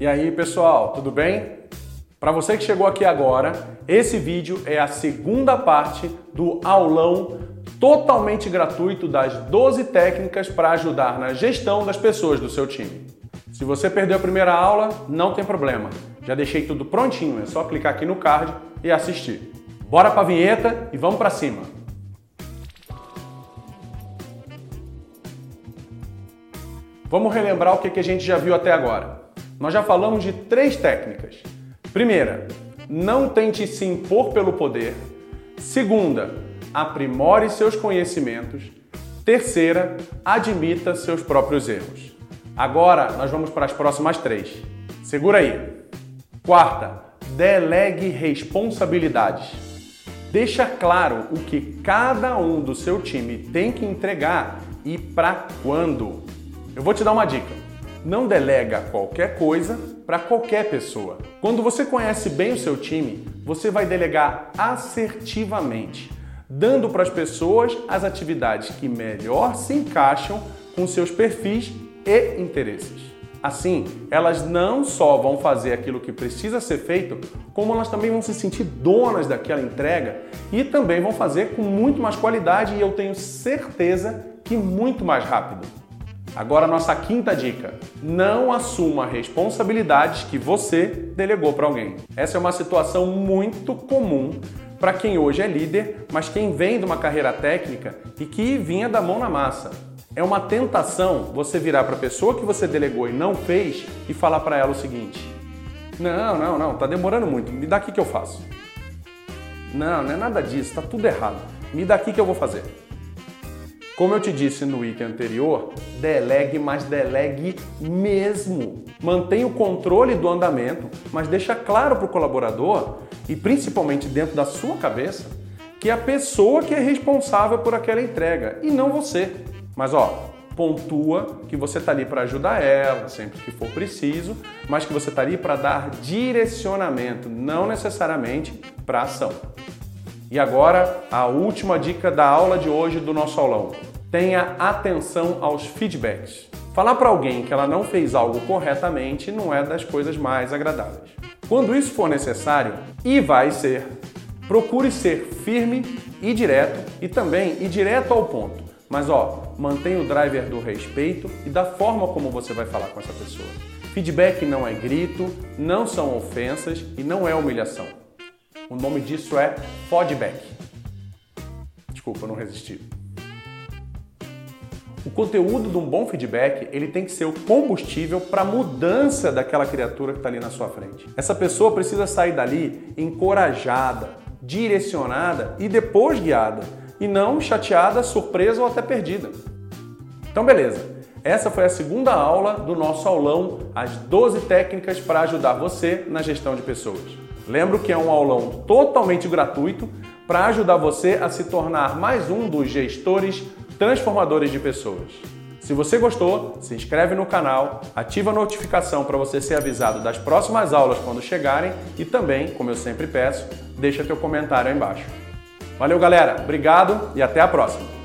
E aí, pessoal, tudo bem? Para você que chegou aqui agora, esse vídeo é a segunda parte do aulão totalmente gratuito das 12 técnicas para ajudar na gestão das pessoas do seu time. Se você perdeu a primeira aula, não tem problema. Já deixei tudo prontinho, é só clicar aqui no card e assistir. Bora para a vinheta e vamos para cima. Vamos relembrar o que a gente já viu até agora. Nós já falamos de três técnicas. Primeira, não tente se impor pelo poder. Segunda, aprimore seus conhecimentos. Terceira, admita seus próprios erros. Agora nós vamos para as próximas três. Segura aí. Quarta, delegue responsabilidades. Deixa claro o que cada um do seu time tem que entregar e para quando. Eu vou te dar uma dica. Não delega qualquer coisa para qualquer pessoa. Quando você conhece bem o seu time, você vai delegar assertivamente, dando para as pessoas as atividades que melhor se encaixam com seus perfis e interesses. Assim, elas não só vão fazer aquilo que precisa ser feito, como elas também vão se sentir donas daquela entrega e também vão fazer com muito mais qualidade e eu tenho certeza que muito mais rápido. Agora, nossa quinta dica: não assuma responsabilidades que você delegou para alguém. Essa é uma situação muito comum para quem hoje é líder, mas quem vem de uma carreira técnica e que vinha da mão na massa. É uma tentação você virar para a pessoa que você delegou e não fez e falar para ela o seguinte: Não, não, não, tá demorando muito, me dá aqui que eu faço. Não, não é nada disso, tá tudo errado. Me dá aqui que eu vou fazer. Como eu te disse no item anterior, delegue, mas delegue mesmo. Mantenha o controle do andamento, mas deixa claro para o colaborador e principalmente dentro da sua cabeça que é a pessoa que é responsável por aquela entrega e não você. Mas ó, pontua que você está ali para ajudar ela sempre que for preciso, mas que você está ali para dar direcionamento, não necessariamente para ação. E agora, a última dica da aula de hoje do nosso aulão. Tenha atenção aos feedbacks. Falar para alguém que ela não fez algo corretamente não é das coisas mais agradáveis. Quando isso for necessário, e vai ser, procure ser firme e direto e também ir direto ao ponto. Mas ó, mantenha o driver do respeito e da forma como você vai falar com essa pessoa. Feedback não é grito, não são ofensas e não é humilhação. O nome disso é feedback. Desculpa, não resisti. O conteúdo de um bom feedback ele tem que ser o combustível para a mudança daquela criatura que está ali na sua frente. Essa pessoa precisa sair dali encorajada, direcionada e depois guiada, e não chateada, surpresa ou até perdida. Então, beleza. Essa foi a segunda aula do nosso aulão, as 12 técnicas para ajudar você na gestão de pessoas. Lembro que é um aulão totalmente gratuito para ajudar você a se tornar mais um dos gestores transformadores de pessoas. Se você gostou, se inscreve no canal, ativa a notificação para você ser avisado das próximas aulas quando chegarem e também, como eu sempre peço, deixa teu comentário aí embaixo. Valeu, galera. Obrigado e até a próxima.